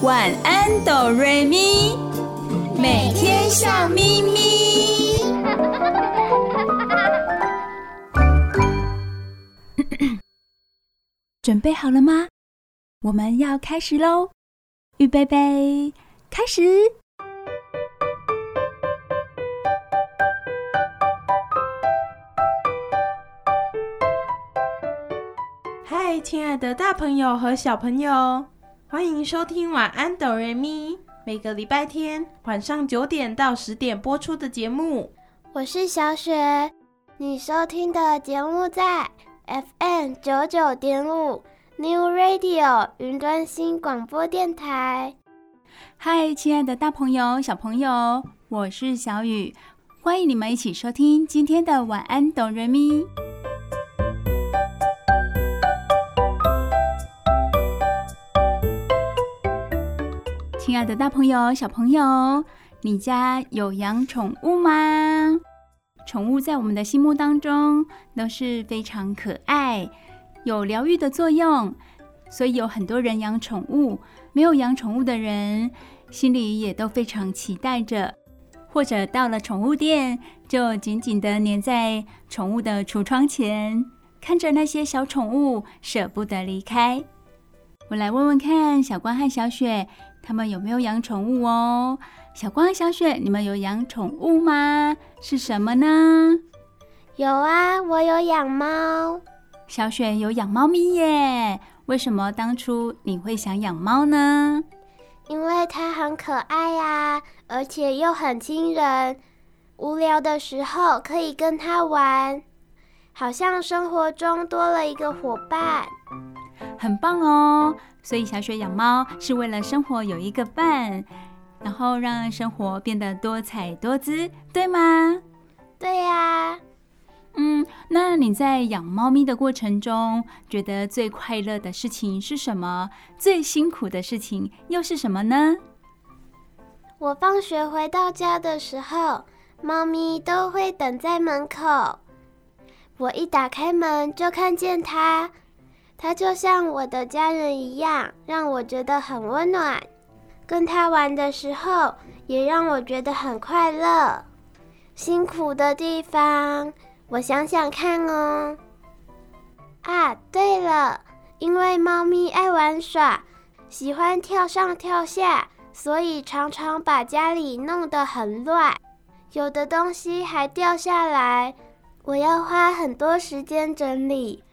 晚安，哆瑞咪，每天笑眯眯。准备好了吗？我们要开始喽！预备备，开始！嗨，亲爱的大朋友和小朋友，欢迎收听《晚安，哆瑞咪》。每个礼拜天晚上九点到十点播出的节目。我是小雪，你收听的节目在 FM 九九点五 New Radio 云端新广播电台。嗨，亲爱的大朋友、小朋友，我是小雨，欢迎你们一起收听今天的《晚安，哆瑞咪》。亲爱的大朋友、小朋友，你家有养宠物吗？宠物在我们的心目当中都是非常可爱、有疗愈的作用，所以有很多人养宠物。没有养宠物的人，心里也都非常期待着，或者到了宠物店，就紧紧地黏在宠物的橱窗前，看着那些小宠物，舍不得离开。我来问问看，小光和小雪。他们有没有养宠物哦？小光、小雪，你们有养宠物吗？是什么呢？有啊，我有养猫。小雪有养猫咪耶。为什么当初你会想养猫呢？因为它很可爱呀，而且又很亲人。无聊的时候可以跟它玩，好像生活中多了一个伙伴。很棒哦。所以小雪养猫是为了生活有一个伴，然后让生活变得多彩多姿，对吗？对呀。嗯，那你在养猫咪的过程中，觉得最快乐的事情是什么？最辛苦的事情又是什么呢？我放学回到家的时候，猫咪都会等在门口。我一打开门就看见它。它就像我的家人一样，让我觉得很温暖。跟它玩的时候，也让我觉得很快乐。辛苦的地方，我想想看哦。啊，对了，因为猫咪爱玩耍，喜欢跳上跳下，所以常常把家里弄得很乱，有的东西还掉下来，我要花很多时间整理。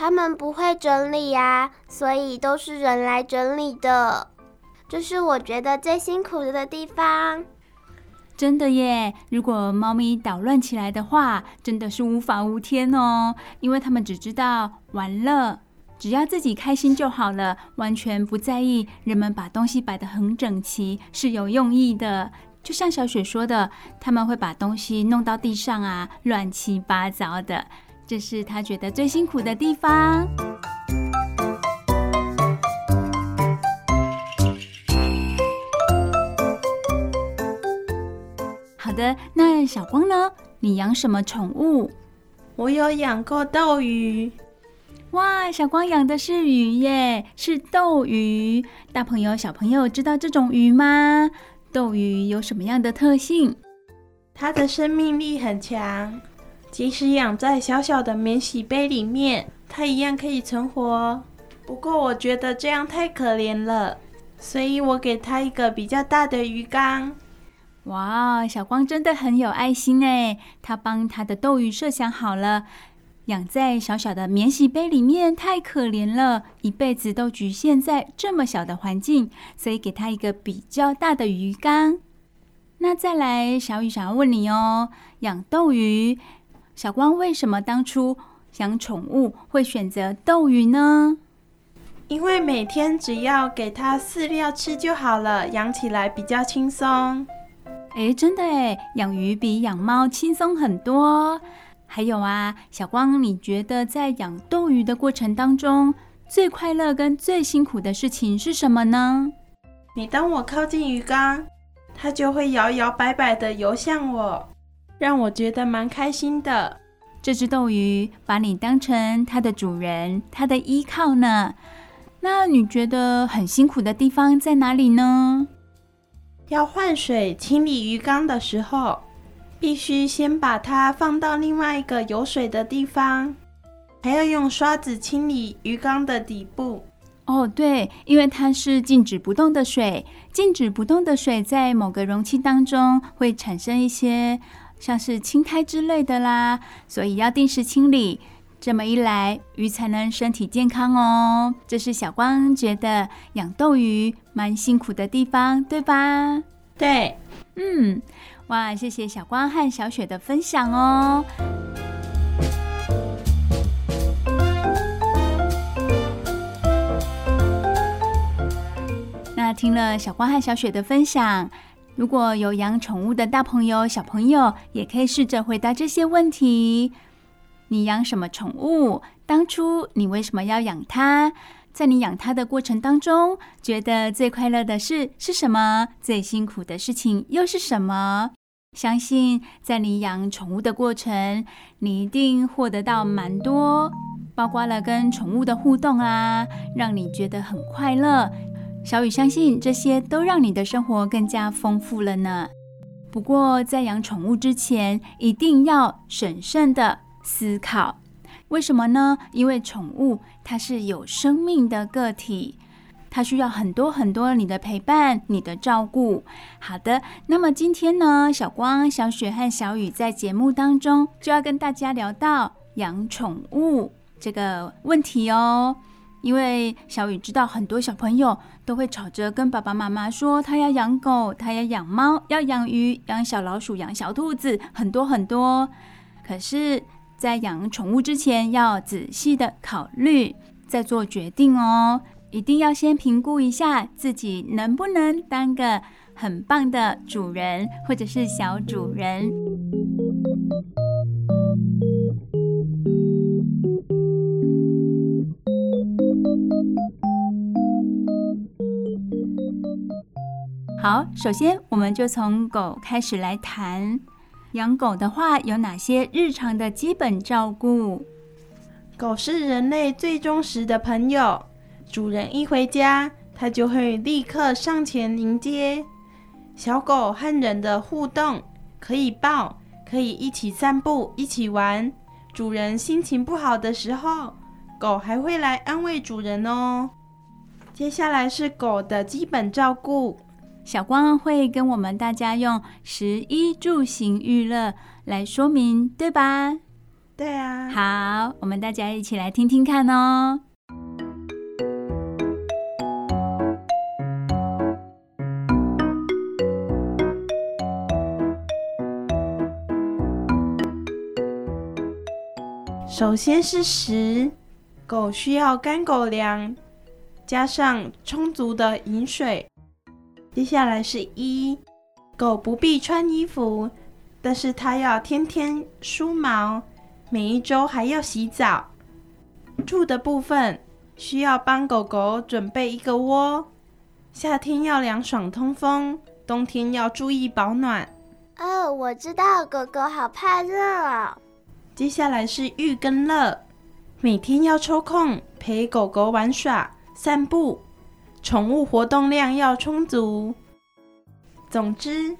他们不会整理呀，所以都是人来整理的。这是我觉得最辛苦的地方。真的耶！如果猫咪捣乱起来的话，真的是无法无天哦。因为他们只知道玩乐，只要自己开心就好了，完全不在意人们把东西摆得很整齐是有用意的。就像小雪说的，他们会把东西弄到地上啊，乱七八糟的。这是他觉得最辛苦的地方。好的，那小光呢？你养什么宠物？我有养过斗鱼。哇，小光养的是鱼耶，是斗鱼。大朋友、小朋友知道这种鱼吗？斗鱼有什么样的特性？它的生命力很强。即使养在小小的免洗杯里面，它一样可以存活。不过我觉得这样太可怜了，所以我给它一个比较大的鱼缸。哇，小光真的很有爱心哎！他帮他的斗鱼设想好了，养在小小的免洗杯里面太可怜了，一辈子都局限在这么小的环境，所以给他一个比较大的鱼缸。那再来，小雨想要问你哦，养斗鱼。小光为什么当初养宠物会选择斗鱼呢？因为每天只要给它饲料吃就好了，养起来比较轻松。诶，真的诶，养鱼比养猫轻松很多。还有啊，小光，你觉得在养斗鱼的过程当中，最快乐跟最辛苦的事情是什么呢？每当我靠近鱼缸，它就会摇摇摆摆地游向我。让我觉得蛮开心的。这只斗鱼把你当成它的主人，它的依靠呢。那你觉得很辛苦的地方在哪里呢？要换水清理鱼缸的时候，必须先把它放到另外一个有水的地方，还要用刷子清理鱼缸的底部。哦，对，因为它是静止不动的水，静止不动的水在某个容器当中会产生一些像是青苔之类的啦，所以要定时清理。这么一来，鱼才能身体健康哦。这是小光觉得养斗鱼蛮辛苦的地方，对吧？对，嗯，哇，谢谢小光和小雪的分享哦。那听了小光和小雪的分享，如果有养宠物的大朋友、小朋友，也可以试着回答这些问题：你养什么宠物？当初你为什么要养它？在你养它的过程当中，觉得最快乐的事是什么？最辛苦的事情又是什么？相信在你养宠物的过程，你一定获得到蛮多，包括了跟宠物的互动啊，让你觉得很快乐。小雨相信这些都让你的生活更加丰富了呢。不过在养宠物之前，一定要审慎的思考，为什么呢？因为宠物它是有生命的个体，它需要很多很多你的陪伴、你的照顾。好的，那么今天呢，小光、小雪和小雨在节目当中就要跟大家聊到养宠物这个问题哦。因为小雨知道很多小朋友都会吵着跟爸爸妈妈说，他要养狗，他要养猫，要养鱼，养小老鼠，养小兔子，很多很多。可是，在养宠物之前，要仔细的考虑，再做决定哦。一定要先评估一下自己能不能当个很棒的主人，或者是小主人。好，首先我们就从狗开始来谈。养狗的话，有哪些日常的基本照顾？狗是人类最忠实的朋友，主人一回家，它就会立刻上前迎接。小狗和人的互动，可以抱，可以一起散步，一起玩。主人心情不好的时候，狗还会来安慰主人哦。接下来是狗的基本照顾。小光会跟我们大家用食衣住行娱乐来说明，对吧？对啊。好，我们大家一起来听听看哦。首先是食，狗需要干狗粮，加上充足的饮水。接下来是一，狗不必穿衣服，但是它要天天梳毛，每一周还要洗澡。住的部分需要帮狗狗准备一个窝，夏天要凉爽通风，冬天要注意保暖。哦，我知道，狗狗好怕热哦。接下来是浴跟乐，每天要抽空陪狗狗玩耍、散步。宠物活动量要充足。总之，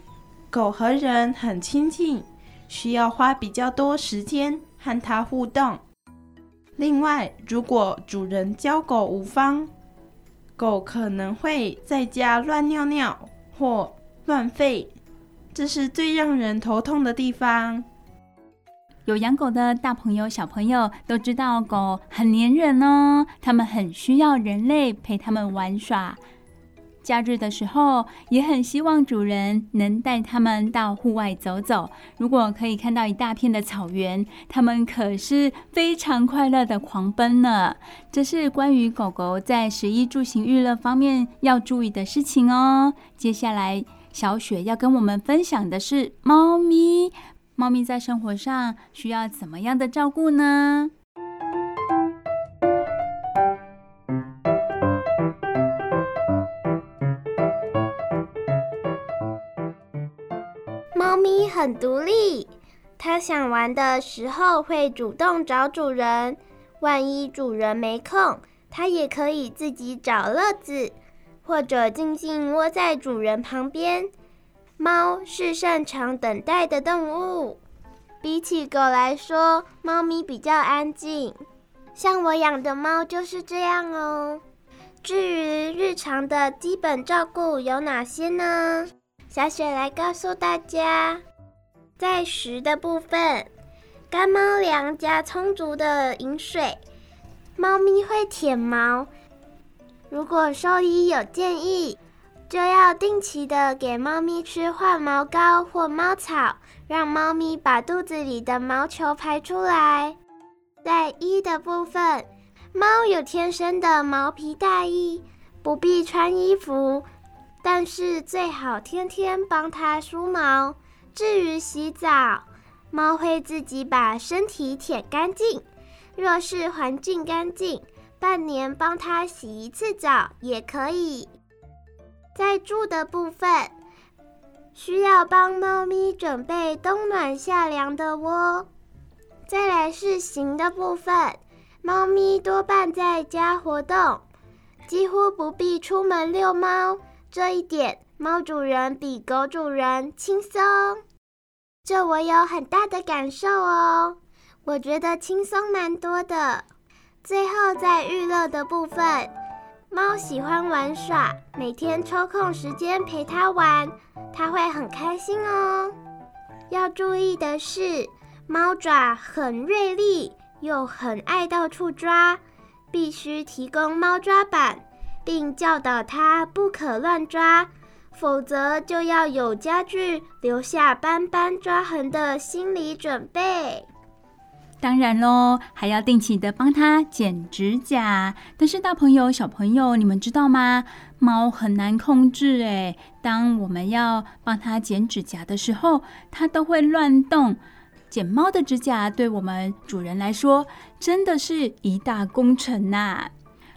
狗和人很亲近，需要花比较多时间和它互动。另外，如果主人教狗无方，狗可能会在家乱尿尿或乱吠，这是最让人头痛的地方。有养狗的大朋友、小朋友都知道，狗很粘人哦，它们很需要人类陪它们玩耍。假日的时候，也很希望主人能带它们到户外走走。如果可以看到一大片的草原，它们可是非常快乐的狂奔呢。这是关于狗狗在食衣住行娱乐方面要注意的事情哦。接下来，小雪要跟我们分享的是猫咪。猫咪在生活上需要怎么样的照顾呢？猫咪很独立，它想玩的时候会主动找主人。万一主人没空，它也可以自己找乐子，或者静静窝在主人旁边。猫是擅长等待的动物，比起狗来说，猫咪比较安静。像我养的猫就是这样哦。至于日常的基本照顾有哪些呢？小雪来告诉大家，在食的部分，干猫粮加充足的饮水。猫咪会舔毛，如果兽医有建议，就要定期的给猫咪吃换毛膏或猫草，让猫咪把肚子里的毛球排出来。在衣的部分，猫有天生的毛皮大衣，不必穿衣服，但是最好天天帮它梳毛。至于洗澡，猫会自己把身体舔干净。若是环境干净，半年帮它洗一次澡也可以。在住的部分，需要帮猫咪准备冬暖夏凉的窝。再来是行的部分，猫咪多半在家活动，几乎不必出门遛猫。这一点，猫主人比狗主人轻松。这我有很大的感受哦，我觉得轻松蛮多的。最后在娱乐的部分。猫喜欢玩耍，每天抽空时间陪它玩，它会很开心哦。要注意的是，猫爪很锐利，又很爱到处抓，必须提供猫抓板，并教导它不可乱抓，否则就要有家具留下斑斑抓痕的心理准备。当然喽，还要定期的帮它剪指甲。但是大朋友、小朋友，你们知道吗？猫很难控制诶。当我们要帮它剪指甲的时候，它都会乱动。剪猫的指甲对我们主人来说，真的是一大工程呐。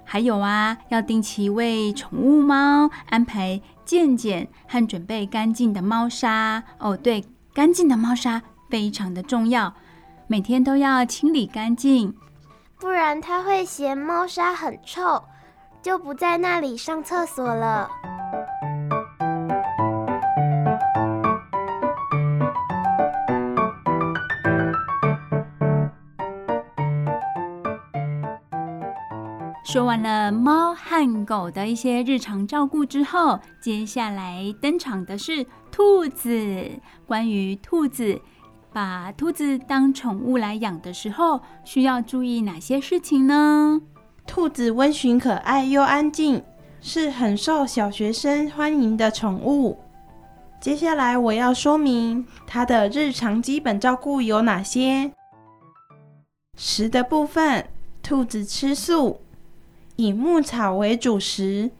还有啊，要定期为宠物猫安排健检和准备干净的猫砂。哦，对，干净的猫砂非常的重要。每天都要清理干净，不然它会嫌猫砂很臭，就不在那里上厕所了。说完了猫和狗的一些日常照顾之后，接下来登场的是兔子。关于兔子。把兔子当宠物来养的时候，需要注意哪些事情呢？兔子温驯可爱又安静，是很受小学生欢迎的宠物。接下来我要说明它的日常基本照顾有哪些。食的部分，兔子吃素，以牧草为主食，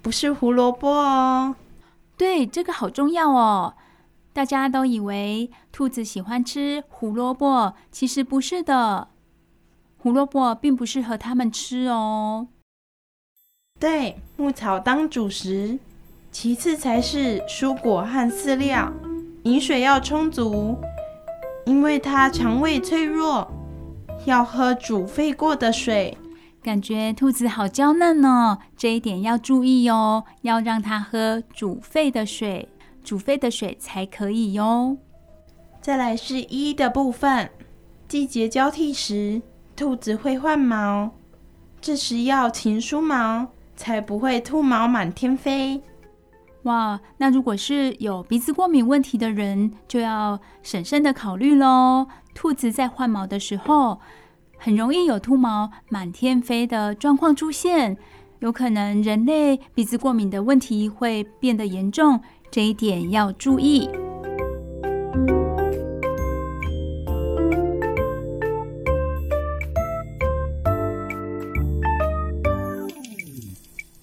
不是胡萝卜哦。对，这个好重要哦。大家都以为兔子喜欢吃胡萝卜，其实不是的。胡萝卜并不适合它们吃哦。对，牧草当主食，其次才是蔬果和饲料。饮水要充足，因为它肠胃脆弱，要喝煮沸过的水。感觉兔子好娇嫩哦，这一点要注意哦，要让它喝煮沸的水。煮沸的水才可以哟。再来是一的部分，季节交替时，兔子会换毛，这时要勤梳毛，才不会兔毛满天飞。哇，那如果是有鼻子过敏问题的人，就要审慎的考虑喽。兔子在换毛的时候，很容易有兔毛满天飞的状况出现，有可能人类鼻子过敏的问题会变得严重。这一点要注意。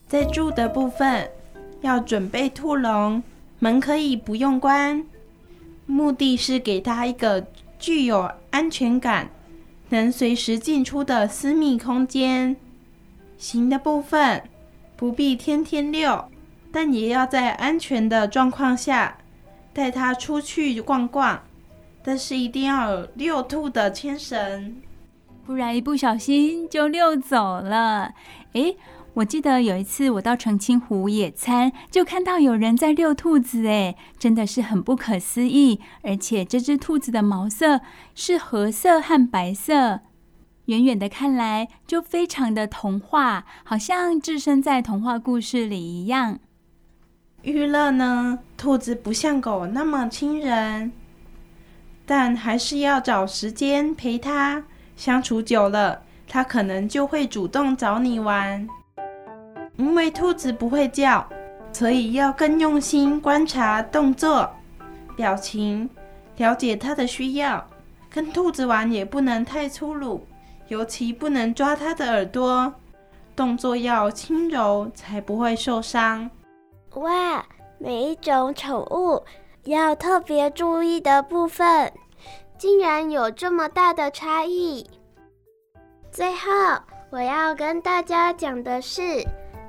在住的部分，要准备兔笼，门可以不用关，目的是给它一个具有安全感、能随时进出的私密空间。行的部分，不必天天遛。但也要在安全的状况下带它出去逛逛，但是一定要遛兔的牵绳。不然一不小心就溜走了。诶，我记得有一次我到澄清湖野餐，就看到有人在遛兔子，诶，真的是很不可思议。而且这只兔子的毛色是褐色和白色，远远的看来就非常的童话，好像置身在童话故事里一样。娱乐呢，兔子不像狗那么亲人，但还是要找时间陪它。相处久了，它可能就会主动找你玩。因为兔子不会叫，所以要更用心观察动作、表情，了解它的需要。跟兔子玩也不能太粗鲁，尤其不能抓它的耳朵，动作要轻柔，才不会受伤。哇，每一种宠物要特别注意的部分，竟然有这么大的差异。最后，我要跟大家讲的是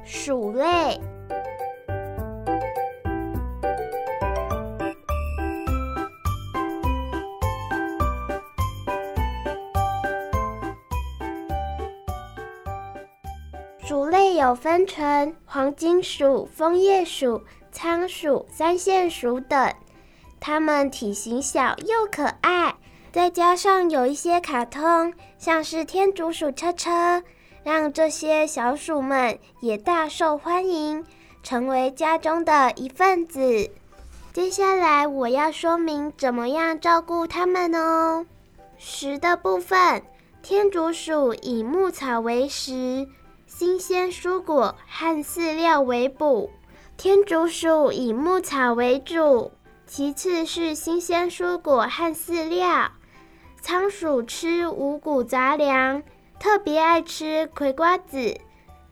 鼠类。有分成黄金鼠、枫叶鼠、仓鼠、三线鼠等，它们体型小又可爱。再加上有一些卡通，像是天竺鼠车车，让这些小鼠们也大受欢迎，成为家中的一份子。接下来我要说明怎么样照顾它们哦。食的部分，天竺鼠以牧草为食，新鲜蔬果和饲料为补。天竺鼠以牧草为主，其次是新鲜蔬果和饲料。仓鼠吃五谷杂粮，特别爱吃葵瓜子，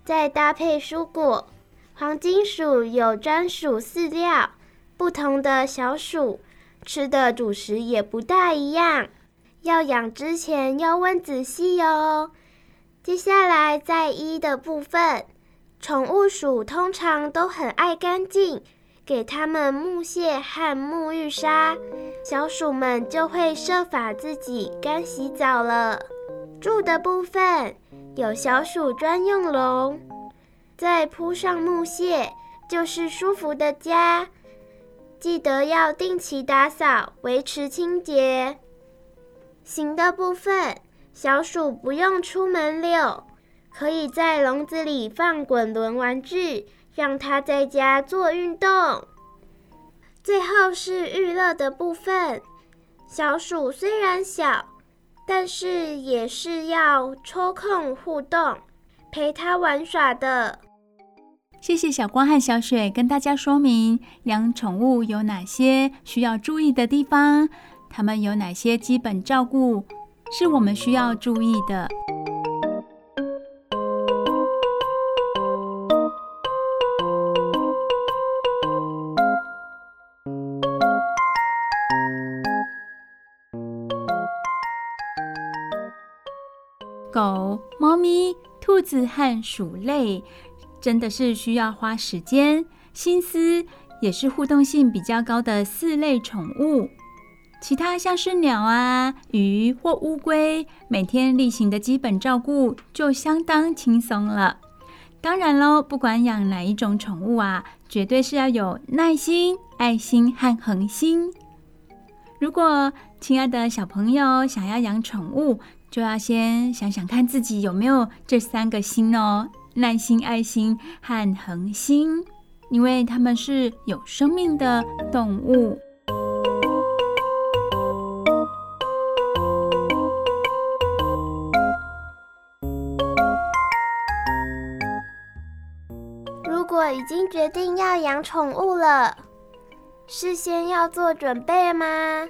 再搭配蔬果。黄金鼠有专属饲料，不同的小鼠吃的主食也不大一样，要养之前要问仔细哦。接下来在一的部分，宠物鼠通常都很爱干净。给它们木屑和沐浴沙，小鼠们就会设法自己干洗澡了。住的部分有小鼠专用笼，再铺上木屑，就是舒服的家。记得要定期打扫，维持清洁。行的部分，小鼠不用出门遛，可以在笼子里放滚轮玩具。让它在家做运动。最后是娱乐的部分，小鼠虽然小，但是也是要抽空互动，陪它玩耍的。谢谢小光和小雪跟大家说明养宠物有哪些需要注意的地方，它们有哪些基本照顾是我们需要注意的。狗、猫咪、兔子和鼠类，真的是需要花时间、心思，也是互动性比较高的四类宠物。其他像是鸟啊、鱼或乌龟，每天例行的基本照顾就相当轻松了。当然喽，不管养哪一种宠物啊，绝对是要有耐心、爱心和恒心。如果亲爱的小朋友想要养宠物，就要先想想看自己有没有这三个心哦：耐心、爱心和恒心，因为它们是有生命的动物。我已经决定要养宠物了，事先要做准备吗？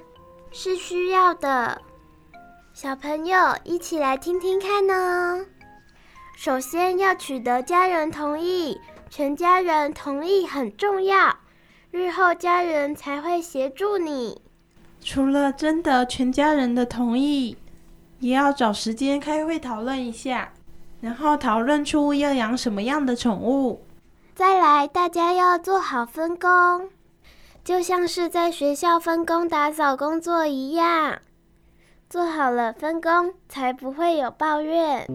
是需要的。小朋友，一起来听听看呢。首先要取得家人同意，全家人同意很重要，日后家人才会协助你。除了征得全家人的同意，也要找时间开会讨论一下，然后讨论出要养什么样的宠物。再来，大家要做好分工，就像是在学校分工打扫工作一样。做好了分工，才不会有抱怨。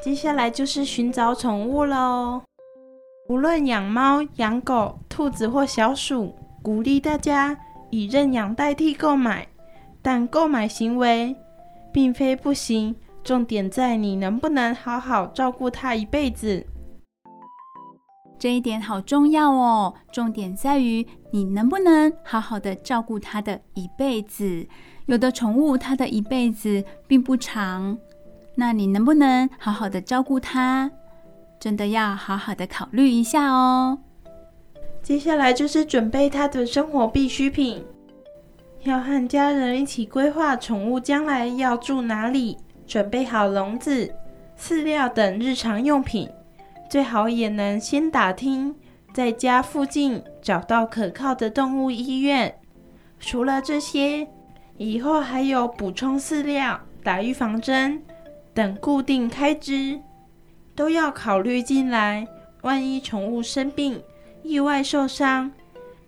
接下来就是寻找宠物喽。无论养猫、养狗、兔子或小鼠，鼓励大家以认养代替购买。但购买行为并非不行，重点在你能不能好好照顾它一辈子。这一点好重要哦，重点在于你能不能好好的照顾它的一辈子。有的宠物它的一辈子并不长，那你能不能好好的照顾它？真的要好好的考虑一下哦。接下来就是准备它的生活必需品，要和家人一起规划宠物将来要住哪里，准备好笼子、饲料等日常用品，最好也能先打听在家附近找到可靠的动物医院。除了这些，以后还有补充饲料、打预防针等固定开支。都要考虑进来，万一宠物生病、意外受伤，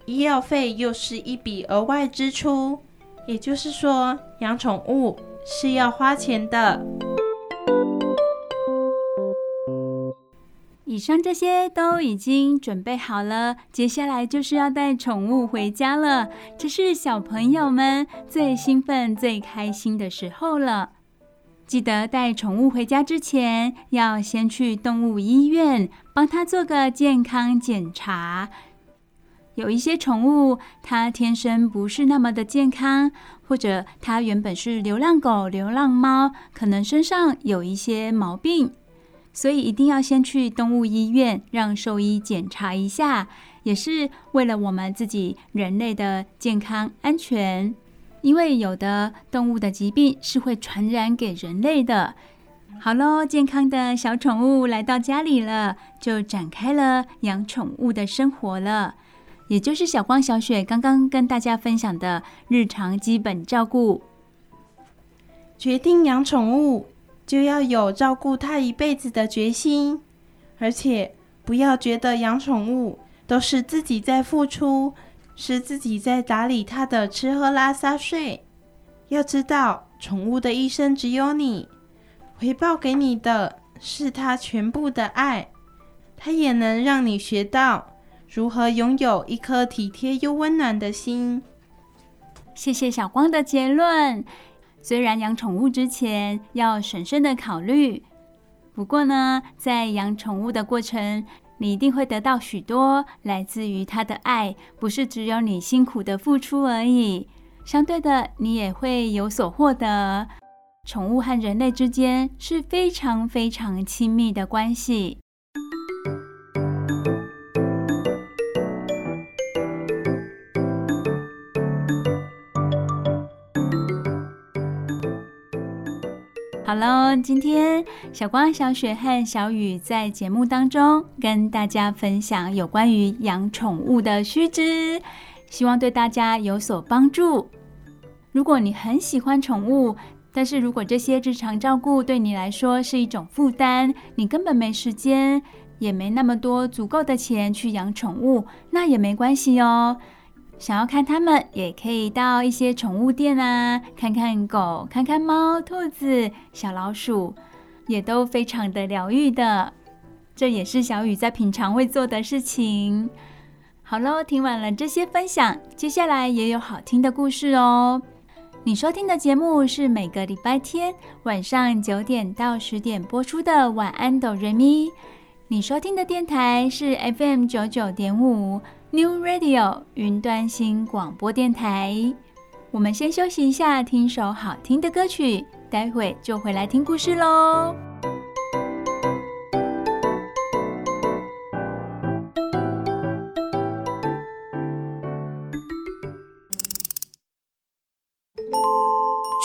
医药费又是一笔额外支出。也就是说，养宠物是要花钱的。以上这些都已经准备好了，接下来就是要带宠物回家了。这是小朋友们最兴奋、最开心的时候了。记得带宠物回家之前，要先去动物医院帮它做个健康检查。有一些宠物，它天生不是那么的健康，或者它原本是流浪狗、流浪猫，可能身上有一些毛病，所以一定要先去动物医院让兽医检查一下，也是为了我们自己人类的健康安全。因为有的动物的疾病是会传染给人类的。好喽，健康的小宠物来到家里了，就展开了养宠物的生活了。也就是小光、小雪刚刚跟大家分享的日常基本照顾。决定养宠物，就要有照顾它一辈子的决心，而且不要觉得养宠物都是自己在付出。是自己在打理它的吃喝拉撒睡。要知道，宠物的一生只有你，回报给你的是它全部的爱。它也能让你学到如何拥有一颗体贴又温暖的心。谢谢小光的结论。虽然养宠物之前要审慎的考虑，不过呢，在养宠物的过程，你一定会得到许多来自于他的爱，不是只有你辛苦的付出而已。相对的，你也会有所获得。宠物和人类之间是非常非常亲密的关系。好喽，今天小光、小雪和小雨在节目当中跟大家分享有关于养宠物的须知，希望对大家有所帮助。如果你很喜欢宠物，但是如果这些日常照顾对你来说是一种负担，你根本没时间，也没那么多足够的钱去养宠物，那也没关系哦。想要看它们，也可以到一些宠物店啊，看看狗，看看猫、兔子、小老鼠，也都非常的疗愈的。这也是小雨在平常会做的事情。好喽，听完了这些分享，接下来也有好听的故事哦。你收听的节目是每个礼拜天晚上九点到十点播出的《晚安，哆瑞咪》。你收听的电台是 FM 九九点五。New Radio 云端新广播电台，我们先休息一下，听首好听的歌曲，待会就回来听故事喽。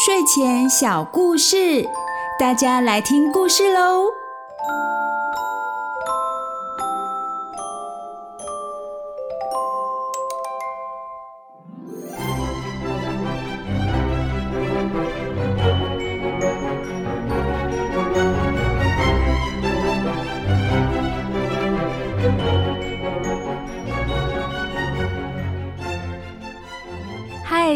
睡前小故事，大家来听故事喽。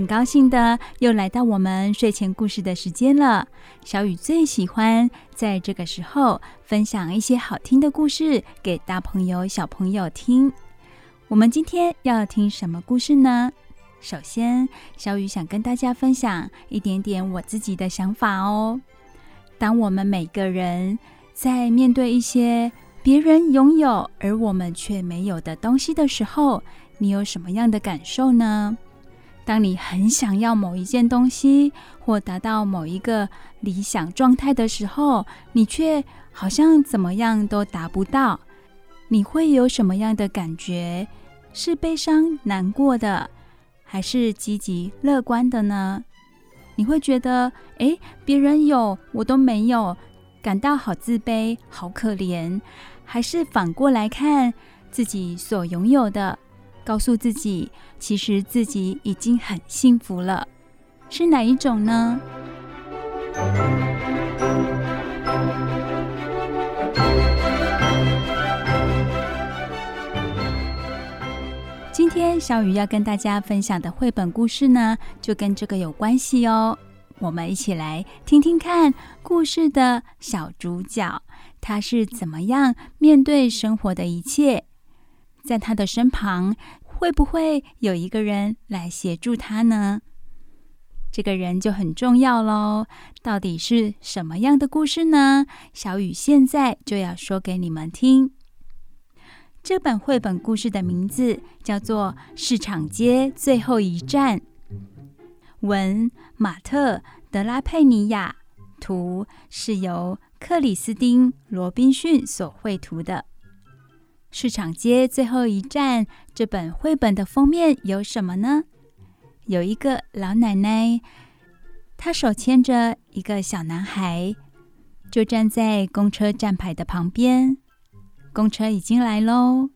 很高兴的又来到我们睡前故事的时间了。小雨最喜欢在这个时候分享一些好听的故事给大朋友、小朋友听。我们今天要听什么故事呢？首先，小雨想跟大家分享一点点我自己的想法哦。当我们每个人在面对一些别人拥有而我们却没有的东西的时候，你有什么样的感受呢？当你很想要某一件东西，或达到某一个理想状态的时候，你却好像怎么样都达不到，你会有什么样的感觉？是悲伤难过的，还是积极乐观的呢？你会觉得，诶，别人有，我都没有，感到好自卑、好可怜，还是反过来看自己所拥有的？告诉自己，其实自己已经很幸福了，是哪一种呢？今天小雨要跟大家分享的绘本故事呢，就跟这个有关系哦。我们一起来听听看故事的小主角，他是怎么样面对生活的一切。在他的身旁，会不会有一个人来协助他呢？这个人就很重要喽。到底是什么样的故事呢？小雨现在就要说给你们听。这本绘本故事的名字叫做《市场街最后一站》，文马特·德拉佩尼亚，图是由克里斯汀·罗宾逊所绘图的。市场街最后一站，这本绘本的封面有什么呢？有一个老奶奶，她手牵着一个小男孩，就站在公车站牌的旁边。公车已经来喽，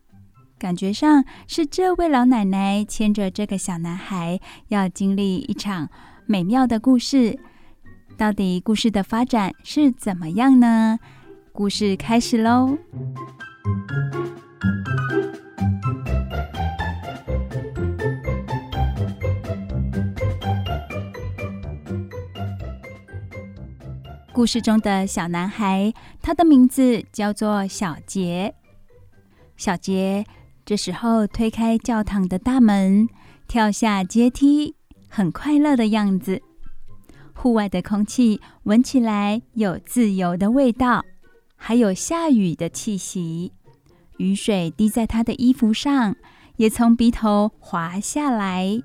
感觉上是这位老奶奶牵着这个小男孩，要经历一场美妙的故事。到底故事的发展是怎么样呢？故事开始喽！故事中的小男孩，他的名字叫做小杰。小杰这时候推开教堂的大门，跳下阶梯，很快乐的样子。户外的空气闻起来有自由的味道，还有下雨的气息。雨水滴在他的衣服上，也从鼻头滑下来。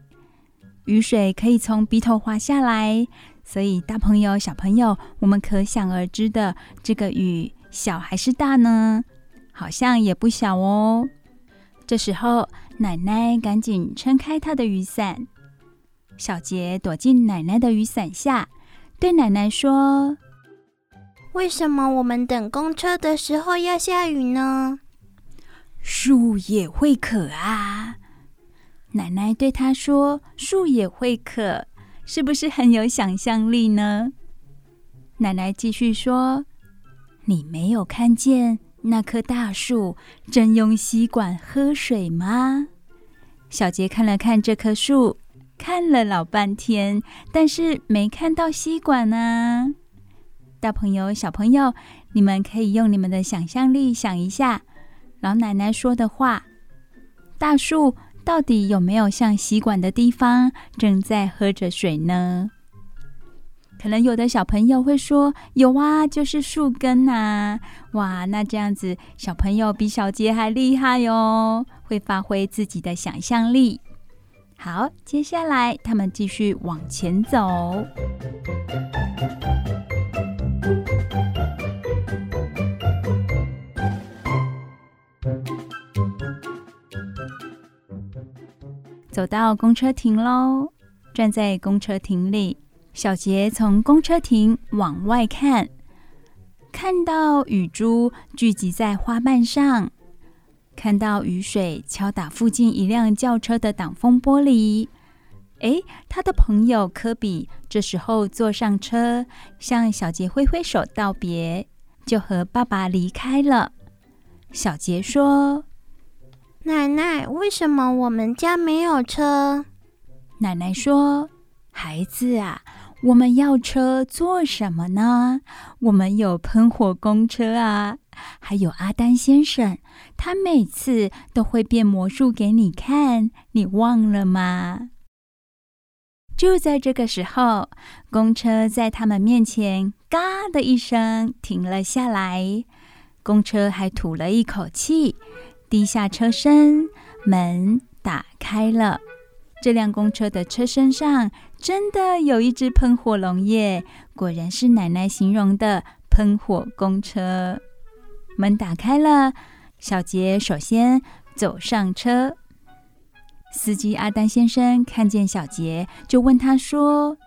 雨水可以从鼻头滑下来。所以，大朋友、小朋友，我们可想而知的，这个雨小还是大呢？好像也不小哦。这时候，奶奶赶紧撑开她的雨伞，小杰躲进奶奶的雨伞下，对奶奶说：“为什么我们等公车的时候要下雨呢？”树也会渴啊！奶奶对他说：“树也会渴。”是不是很有想象力呢？奶奶继续说：“你没有看见那棵大树正用吸管喝水吗？”小杰看了看这棵树，看了老半天，但是没看到吸管啊！大朋友、小朋友，你们可以用你们的想象力想一下，老奶奶说的话：大树。到底有没有像吸管的地方正在喝着水呢？可能有的小朋友会说：“有啊，就是树根呐！”哇，那这样子小朋友比小杰还厉害哟，会发挥自己的想象力。好，接下来他们继续往前走。走到公车亭喽，站在公车亭里，小杰从公车亭往外看，看到雨珠聚集在花瓣上，看到雨水敲打附近一辆轿车的挡风玻璃。哎，他的朋友科比这时候坐上车，向小杰挥挥手道别，就和爸爸离开了。小杰说：“奶奶，为什么我们家没有车？”奶奶说：“孩子啊，我们要车做什么呢？我们有喷火公车啊，还有阿丹先生，他每次都会变魔术给你看，你忘了吗？”就在这个时候，公车在他们面前“嘎”的一声停了下来，公车还吐了一口气，低下车身，门打开了。这辆公车的车身上真的有一只喷火龙耶！果然是奶奶形容的喷火公车。门打开了，小杰首先走上车。司机阿丹先生看见小杰，就问他说：“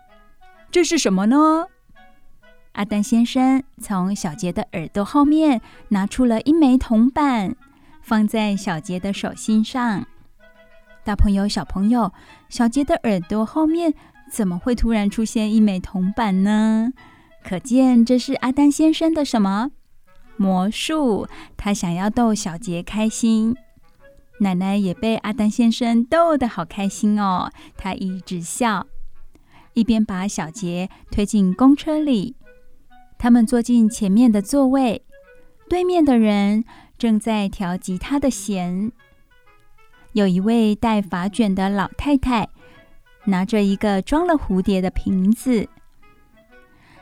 这是什么呢？”阿丹先生从小杰的耳朵后面拿出了一枚铜板，放在小杰的手心上。大朋友、小朋友，小杰的耳朵后面怎么会突然出现一枚铜板呢？可见这是阿丹先生的什么魔术？他想要逗小杰开心。奶奶也被阿丹先生逗得好开心哦，他一直笑，一边把小杰推进公车里。他们坐进前面的座位，对面的人正在调吉他的弦。有一位戴发卷的老太太，拿着一个装了蝴蝶的瓶子。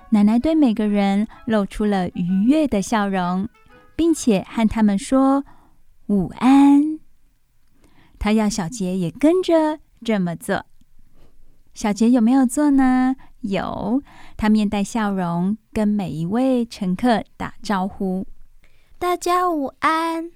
奶奶对每个人露出了愉悦的笑容，并且和他们说午安。她要小杰也跟着这么做。小杰有没有做呢？有，他面带笑容，跟每一位乘客打招呼：“大家午安。”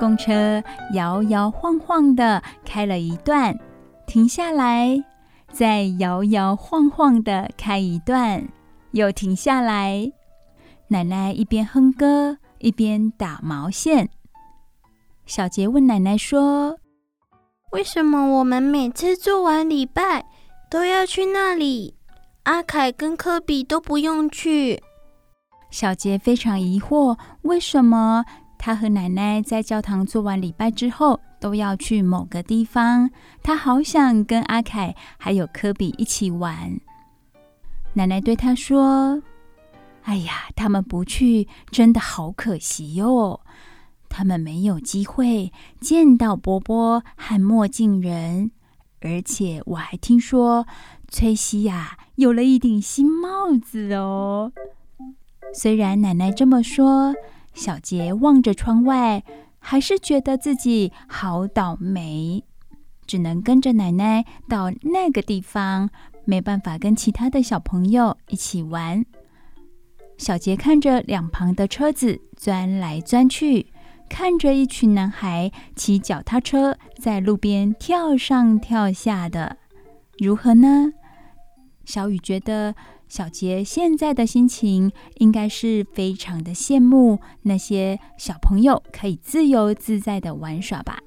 公车摇摇晃晃的开了一段，停下来，再摇摇晃晃的开一段，又停下来。奶奶一边哼歌，一边打毛线。小杰问奶奶说：“为什么我们每次做完礼拜都要去那里？阿凯跟科比都不用去。”小杰非常疑惑，为什么？他和奶奶在教堂做完礼拜之后，都要去某个地方。他好想跟阿凯还有科比一起玩。奶奶对他说：“哎呀，他们不去，真的好可惜哟。他们没有机会见到波波和墨镜人。而且我还听说，崔西呀有了一顶新帽子哦。虽然奶奶这么说。”小杰望着窗外，还是觉得自己好倒霉，只能跟着奶奶到那个地方，没办法跟其他的小朋友一起玩。小杰看着两旁的车子钻来钻去，看着一群男孩骑脚踏车在路边跳上跳下的，如何呢？小雨觉得。小杰现在的心情应该是非常的羡慕那些小朋友可以自由自在的玩耍吧。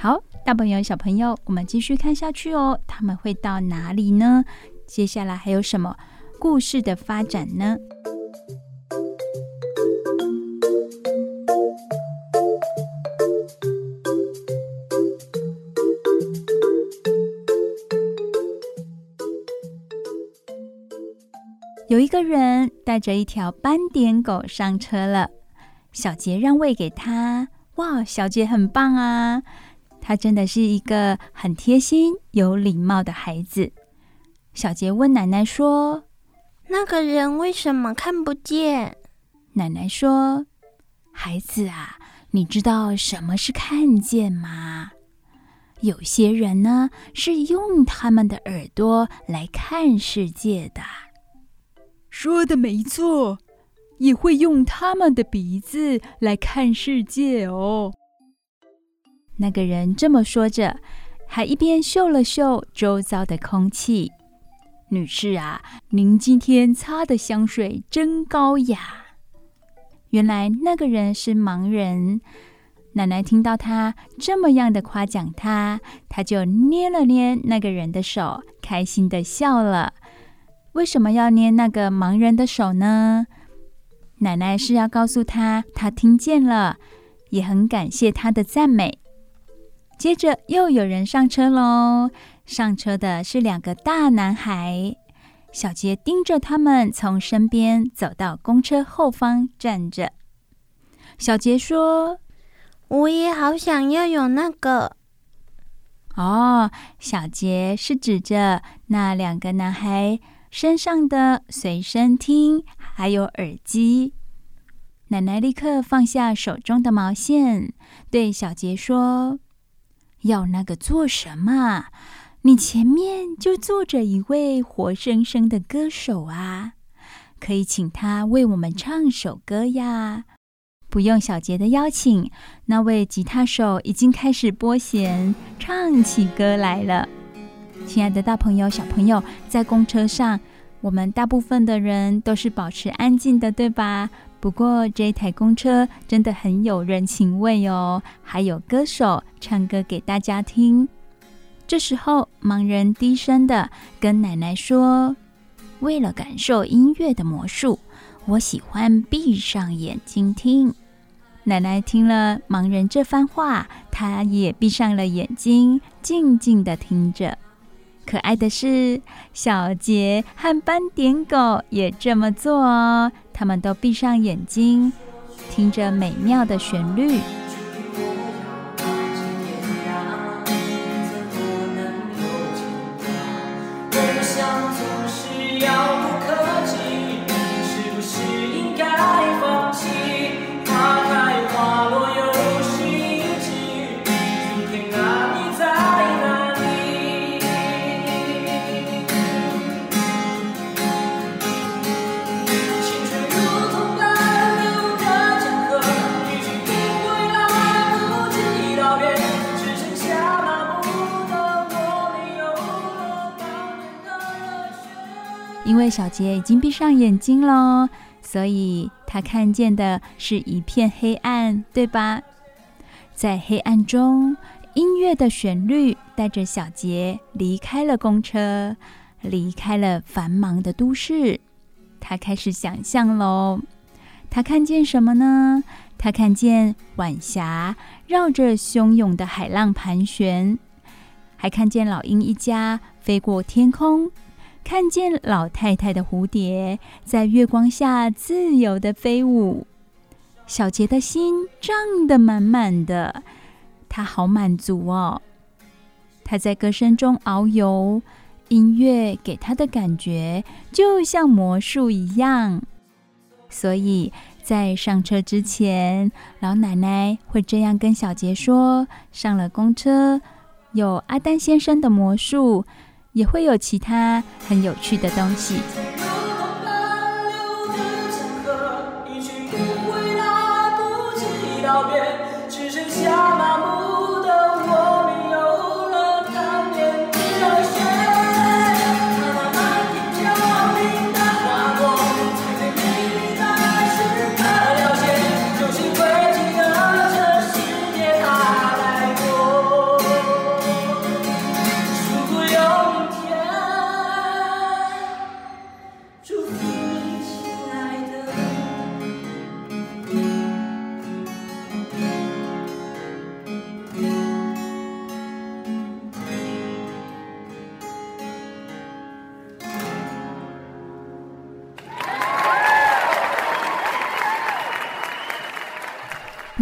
好，大朋友、小朋友，我们继续看下去哦。他们会到哪里呢？接下来还有什么故事的发展呢？有一个人带着一条斑点狗上车了，小杰让位给他。哇，小杰很棒啊！他真的是一个很贴心、有礼貌的孩子。小杰问奶奶说：“那个人为什么看不见？”奶奶说：“孩子啊，你知道什么是看见吗？”有些人呢，是用他们的耳朵来看世界的。说的没错，也会用他们的鼻子来看世界哦。那个人这么说着，还一边嗅了嗅周遭的空气。女士啊，您今天擦的香水真高雅。原来那个人是盲人。奶奶听到他这么样的夸奖他，他就捏了捏那个人的手，开心的笑了。为什么要捏那个盲人的手呢？奶奶是要告诉他，他听见了，也很感谢他的赞美。接着又有人上车喽，上车的是两个大男孩。小杰盯着他们从身边走到公车后方站着。小杰说。我也好想要有那个。哦，小杰是指着那两个男孩身上的随身听还有耳机。奶奶立刻放下手中的毛线，对小杰说：“要那个做什么？你前面就坐着一位活生生的歌手啊，可以请他为我们唱首歌呀。”不用小杰的邀请，那位吉他手已经开始拨弦，唱起歌来了。亲爱的大朋友、小朋友，在公车上，我们大部分的人都是保持安静的，对吧？不过这一台公车真的很有人情味哦，还有歌手唱歌给大家听。这时候，盲人低声的跟奶奶说：“为了感受音乐的魔术。”我喜欢闭上眼睛听。奶奶听了盲人这番话，她也闭上了眼睛，静静地听着。可爱的是，小杰和斑点狗也这么做哦，他们都闭上眼睛，听着美妙的旋律。小杰已经闭上眼睛了，所以他看见的是一片黑暗，对吧？在黑暗中，音乐的旋律带着小杰离开了公车，离开了繁忙的都市。他开始想象喽，他看见什么呢？他看见晚霞绕着汹涌的海浪盘旋，还看见老鹰一家飞过天空。看见老太太的蝴蝶在月光下自由地飞舞，小杰的心胀得满满的，他好满足哦。他在歌声中遨游，音乐给他的感觉就像魔术一样。所以在上车之前，老奶奶会这样跟小杰说：“上了公车，有阿丹先生的魔术。”也会有其他很有趣的东西。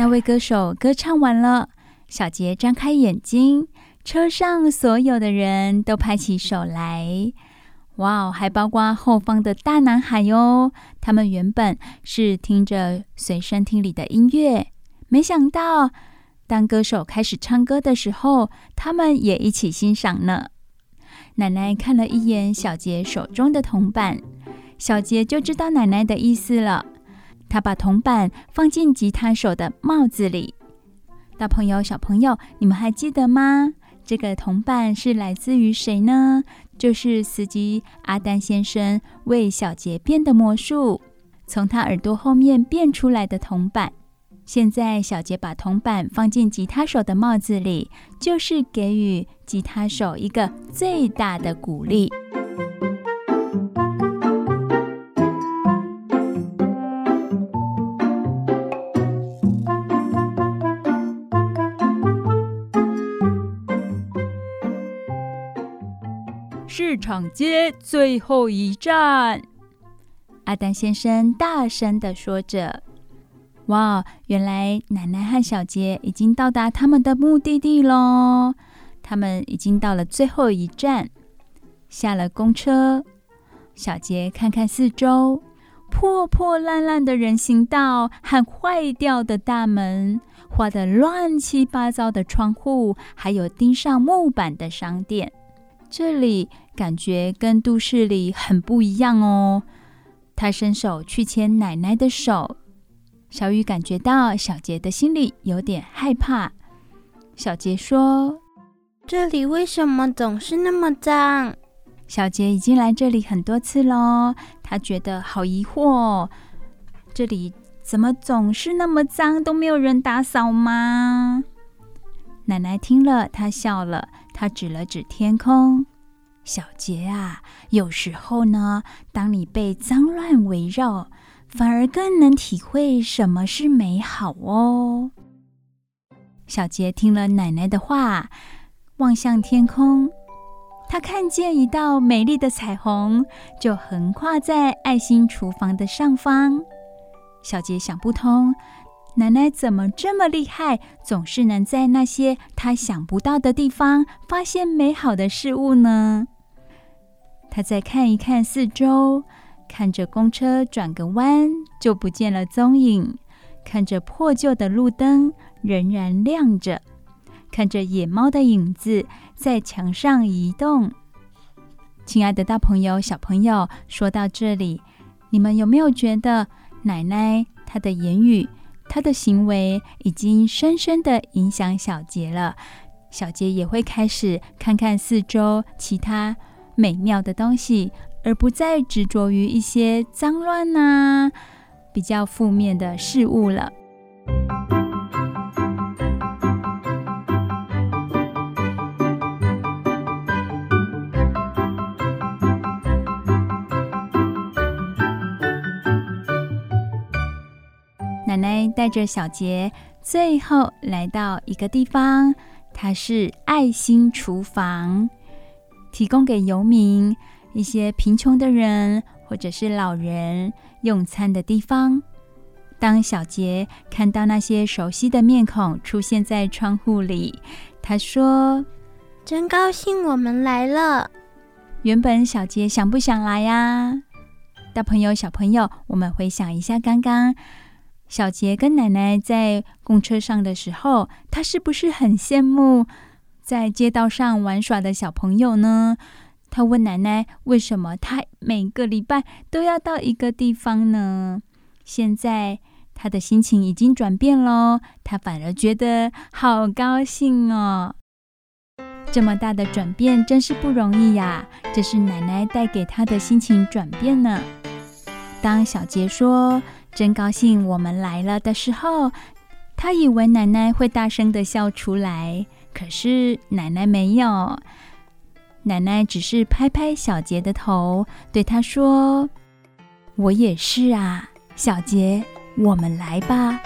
那位歌手歌唱完了，小杰张开眼睛，车上所有的人都拍起手来。哇哦，还包括后方的大男孩哟！他们原本是听着随身听里的音乐，没想到当歌手开始唱歌的时候，他们也一起欣赏呢。奶奶看了一眼小杰手中的铜板，小杰就知道奶奶的意思了。他把铜板放进吉他手的帽子里。大朋友、小朋友，你们还记得吗？这个铜板是来自于谁呢？就是司机阿丹先生为小杰变的魔术，从他耳朵后面变出来的铜板。现在小杰把铜板放进吉他手的帽子里，就是给予吉他手一个最大的鼓励。场街最后一站，阿丹先生大声地说着。哇，原来奶奶和小杰已经到达他们的目的地喽！他们已经到了最后一站，下了公车。小杰看看四周，破破烂烂的人行道和坏掉的大门，画得乱七八糟的窗户，还有钉上木板的商店。这里感觉跟都市里很不一样哦。他伸手去牵奶奶的手。小雨感觉到小杰的心里有点害怕。小杰说：“这里为什么总是那么脏？”小杰已经来这里很多次了，他觉得好疑惑：这里怎么总是那么脏，都没有人打扫吗？奶奶听了，她笑了，她指了指天空：“小杰啊，有时候呢，当你被脏乱围绕。”反而更能体会什么是美好哦。小杰听了奶奶的话，望向天空，他看见一道美丽的彩虹，就横跨在爱心厨房的上方。小杰想不通，奶奶怎么这么厉害，总是能在那些他想不到的地方发现美好的事物呢？他再看一看四周。看着公车转个弯就不见了踪影，看着破旧的路灯仍然亮着，看着野猫的影子在墙上移动。亲爱的大朋友、小朋友，说到这里，你们有没有觉得奶奶她的言语、她的行为已经深深的影响小杰了？小杰也会开始看看四周其他美妙的东西。而不再执着于一些脏乱呐、啊、比较负面的事物了。奶奶带着小杰，最后来到一个地方，它是爱心厨房，提供给游民。一些贫穷的人或者是老人用餐的地方。当小杰看到那些熟悉的面孔出现在窗户里，他说：“真高兴我们来了。”原本小杰想不想来呀？大朋友、小朋友，我们回想一下刚刚小杰跟奶奶在公车上的时候，他是不是很羡慕在街道上玩耍的小朋友呢？他问奶奶：“为什么他每个礼拜都要到一个地方呢？”现在他的心情已经转变喽，他反而觉得好高兴哦。这么大的转变真是不容易呀！这是奶奶带给他的心情转变呢。当小杰说“真高兴我们来了”的时候，他以为奶奶会大声地笑出来，可是奶奶没有。奶奶只是拍拍小杰的头，对他说：“我也是啊，小杰，我们来吧。”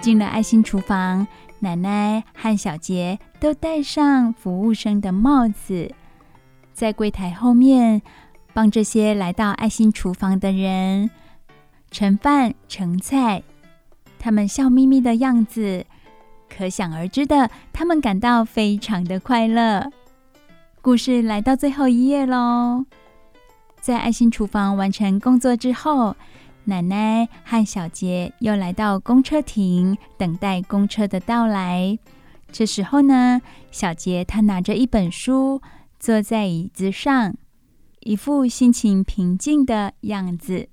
进了爱心厨房。奶奶和小杰都戴上服务生的帽子，在柜台后面帮这些来到爱心厨房的人盛饭盛菜。他们笑眯眯的样子，可想而知的，他们感到非常的快乐。故事来到最后一页喽，在爱心厨房完成工作之后，奶奶和小杰又来到公车亭，等待公车的到来。这时候呢，小杰他拿着一本书，坐在椅子上，一副心情平静的样子。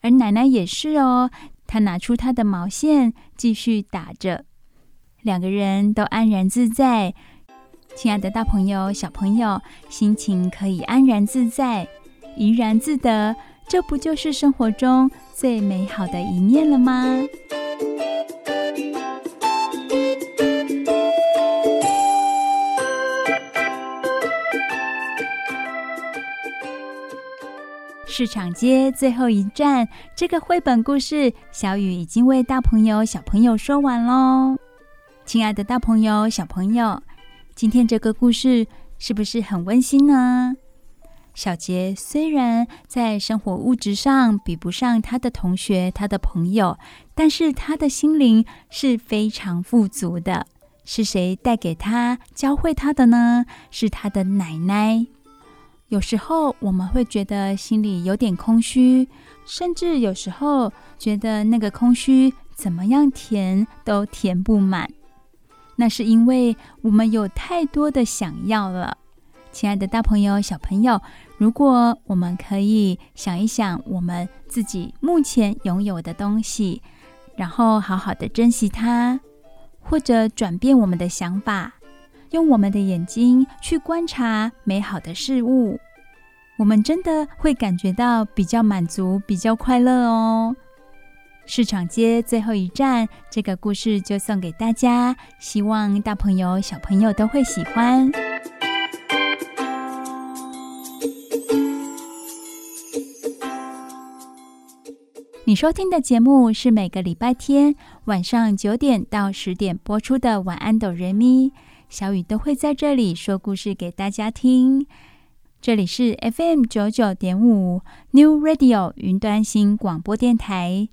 而奶奶也是哦，她拿出她的毛线，继续打着。两个人都安然自在。亲爱的大朋友、小朋友，心情可以安然自在、怡然自得，这不就是生活中最美好的一面了吗？市场街最后一站，这个绘本故事，小雨已经为大朋友、小朋友说完喽。亲爱的，大朋友、小朋友。今天这个故事是不是很温馨呢？小杰虽然在生活物质上比不上他的同学、他的朋友，但是他的心灵是非常富足的。是谁带给他、教会他的呢？是他的奶奶。有时候我们会觉得心里有点空虚，甚至有时候觉得那个空虚怎么样填都填不满。那是因为我们有太多的想要了，亲爱的大朋友、小朋友，如果我们可以想一想我们自己目前拥有的东西，然后好好的珍惜它，或者转变我们的想法，用我们的眼睛去观察美好的事物，我们真的会感觉到比较满足、比较快乐哦。市场街最后一站，这个故事就送给大家，希望大朋友、小朋友都会喜欢。你收听的节目是每个礼拜天晚上九点到十点播出的《晚安，哆瑞咪》，小雨都会在这里说故事给大家听。这里是 FM 九九点五 New Radio 云端新广播电台。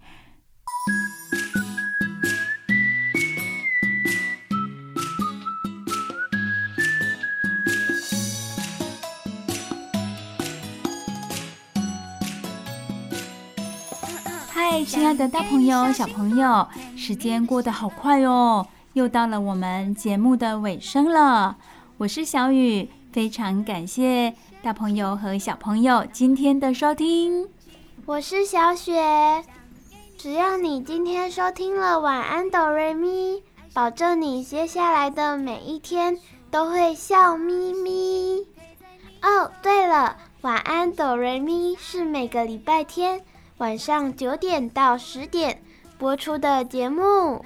嗨，亲爱的大朋友、小朋友，时间过得好快哦，又到了我们节目的尾声了。我是小雨，非常感谢大朋友和小朋友今天的收听。我是小雪。只要你今天收听了晚安哆瑞咪，保证你接下来的每一天都会笑眯眯。哦，对了，晚安哆瑞咪是每个礼拜天晚上九点到十点播出的节目。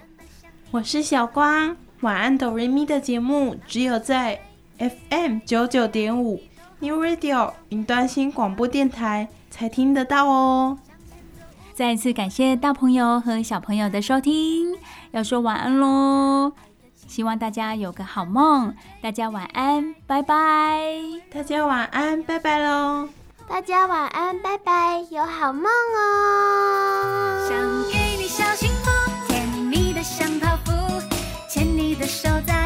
我是小光，晚安哆瑞咪的节目只有在 FM 九九点五 New Radio 云端新广播电台才听得到哦。再一次感谢大朋友和小朋友的收听，要说晚安喽！希望大家有个好梦，大家晚安，拜拜！大家晚安，拜拜喽！大家晚安，拜拜，有好梦哦！想给你小幸福，甜蜜的像泡芙，牵你的手在